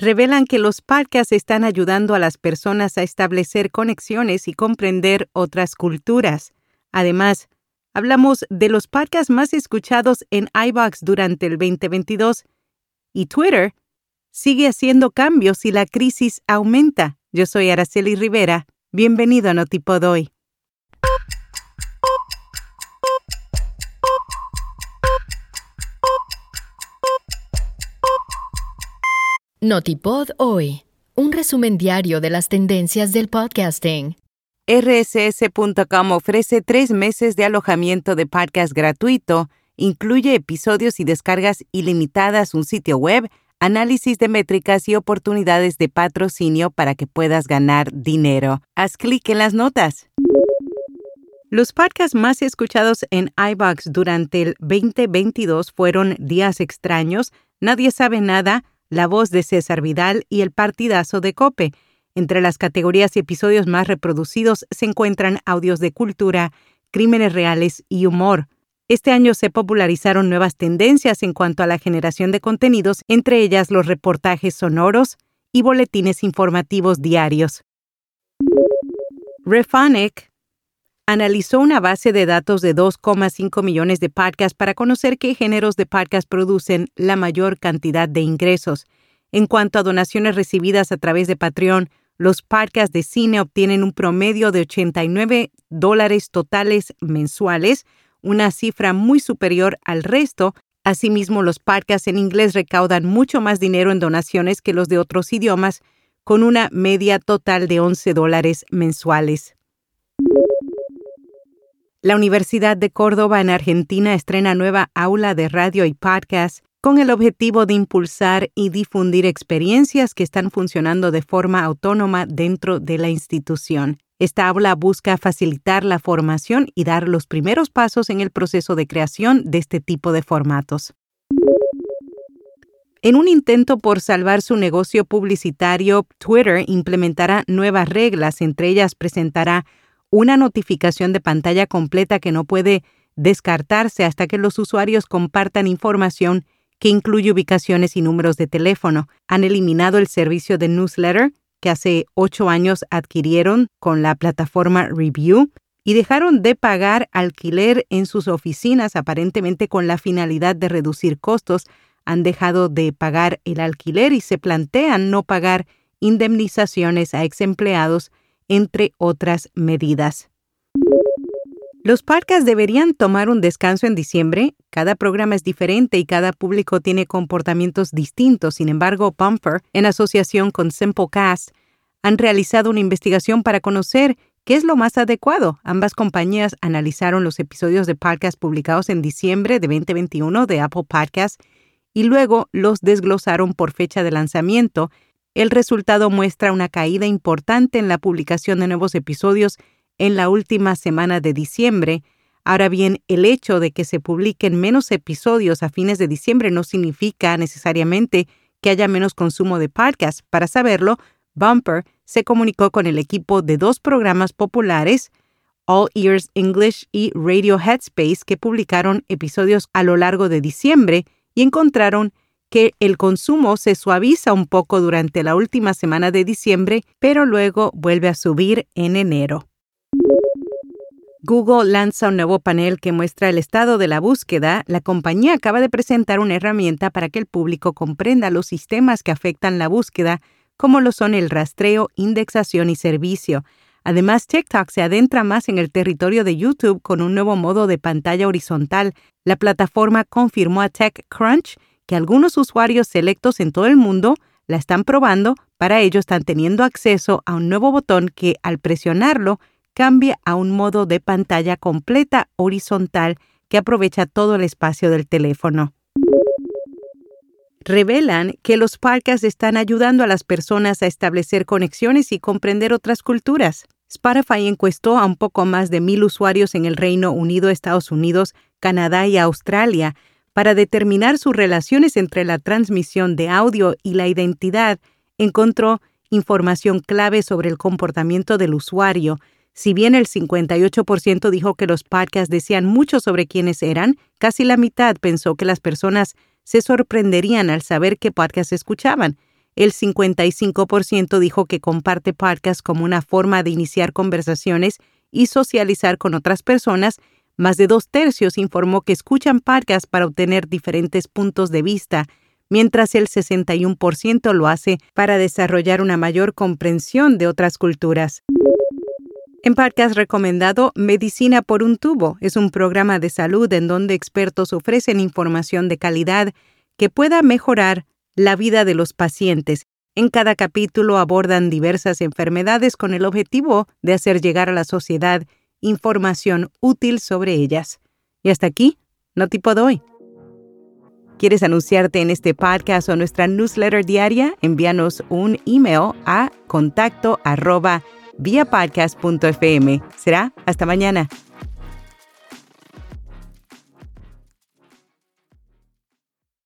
revelan que los podcasts están ayudando a las personas a establecer conexiones y comprender otras culturas. Además, hablamos de los podcasts más escuchados en iBox durante el 2022 y Twitter sigue haciendo cambios y la crisis aumenta. Yo soy Araceli Rivera. Bienvenido a Notipod hoy. Notipod hoy, un resumen diario de las tendencias del podcasting. RSS.com ofrece tres meses de alojamiento de podcast gratuito, incluye episodios y descargas ilimitadas, un sitio web, análisis de métricas y oportunidades de patrocinio para que puedas ganar dinero. Haz clic en las notas. Los podcasts más escuchados en iBox durante el 2022 fueron Días Extraños, Nadie sabe nada, la voz de César Vidal y El partidazo de Cope. Entre las categorías y episodios más reproducidos se encuentran audios de cultura, crímenes reales y humor. Este año se popularizaron nuevas tendencias en cuanto a la generación de contenidos, entre ellas los reportajes sonoros y boletines informativos diarios. Refonic analizó una base de datos de 2,5 millones de podcasts para conocer qué géneros de podcast producen la mayor cantidad de ingresos. En cuanto a donaciones recibidas a través de Patreon, los podcasts de cine obtienen un promedio de 89 dólares totales mensuales, una cifra muy superior al resto. Asimismo, los podcasts en inglés recaudan mucho más dinero en donaciones que los de otros idiomas, con una media total de 11 dólares mensuales. La Universidad de Córdoba en Argentina estrena nueva aula de radio y podcast con el objetivo de impulsar y difundir experiencias que están funcionando de forma autónoma dentro de la institución. Esta aula busca facilitar la formación y dar los primeros pasos en el proceso de creación de este tipo de formatos. En un intento por salvar su negocio publicitario, Twitter implementará nuevas reglas, entre ellas presentará una notificación de pantalla completa que no puede descartarse hasta que los usuarios compartan información que incluye ubicaciones y números de teléfono. Han eliminado el servicio de newsletter que hace ocho años adquirieron con la plataforma Review y dejaron de pagar alquiler en sus oficinas aparentemente con la finalidad de reducir costos. Han dejado de pagar el alquiler y se plantean no pagar indemnizaciones a ex empleados entre otras medidas. Los podcasts deberían tomar un descanso en diciembre. Cada programa es diferente y cada público tiene comportamientos distintos. Sin embargo, Bumper, en asociación con Simplecast, han realizado una investigación para conocer qué es lo más adecuado. Ambas compañías analizaron los episodios de podcast publicados en diciembre de 2021 de Apple Podcasts y luego los desglosaron por fecha de lanzamiento el resultado muestra una caída importante en la publicación de nuevos episodios en la última semana de diciembre. Ahora bien, el hecho de que se publiquen menos episodios a fines de diciembre no significa necesariamente que haya menos consumo de podcasts. Para saberlo, Bumper se comunicó con el equipo de dos programas populares, All Ears English y Radio Headspace, que publicaron episodios a lo largo de diciembre y encontraron que el consumo se suaviza un poco durante la última semana de diciembre, pero luego vuelve a subir en enero. Google lanza un nuevo panel que muestra el estado de la búsqueda. La compañía acaba de presentar una herramienta para que el público comprenda los sistemas que afectan la búsqueda, como lo son el rastreo, indexación y servicio. Además, TikTok se adentra más en el territorio de YouTube con un nuevo modo de pantalla horizontal. La plataforma confirmó a TechCrunch que algunos usuarios selectos en todo el mundo la están probando, para ello están teniendo acceso a un nuevo botón que al presionarlo cambia a un modo de pantalla completa horizontal que aprovecha todo el espacio del teléfono. Revelan que los podcasts están ayudando a las personas a establecer conexiones y comprender otras culturas. Spotify encuestó a un poco más de mil usuarios en el Reino Unido, Estados Unidos, Canadá y Australia para determinar sus relaciones entre la transmisión de audio y la identidad, encontró información clave sobre el comportamiento del usuario. Si bien el 58% dijo que los podcasts decían mucho sobre quiénes eran, casi la mitad pensó que las personas se sorprenderían al saber qué podcasts escuchaban. el 55% dijo que comparte podcasts como una forma de iniciar conversaciones y socializar con otras personas. Más de dos tercios informó que escuchan podcasts para obtener diferentes puntos de vista, mientras el 61% lo hace para desarrollar una mayor comprensión de otras culturas. En podcast recomendado, Medicina por un tubo es un programa de salud en donde expertos ofrecen información de calidad que pueda mejorar la vida de los pacientes. En cada capítulo abordan diversas enfermedades con el objetivo de hacer llegar a la sociedad información útil sobre ellas. Y hasta aquí, no tipo hoy. ¿Quieres anunciarte en este podcast o nuestra newsletter diaria? Envíanos un email a contacto. Será hasta mañana.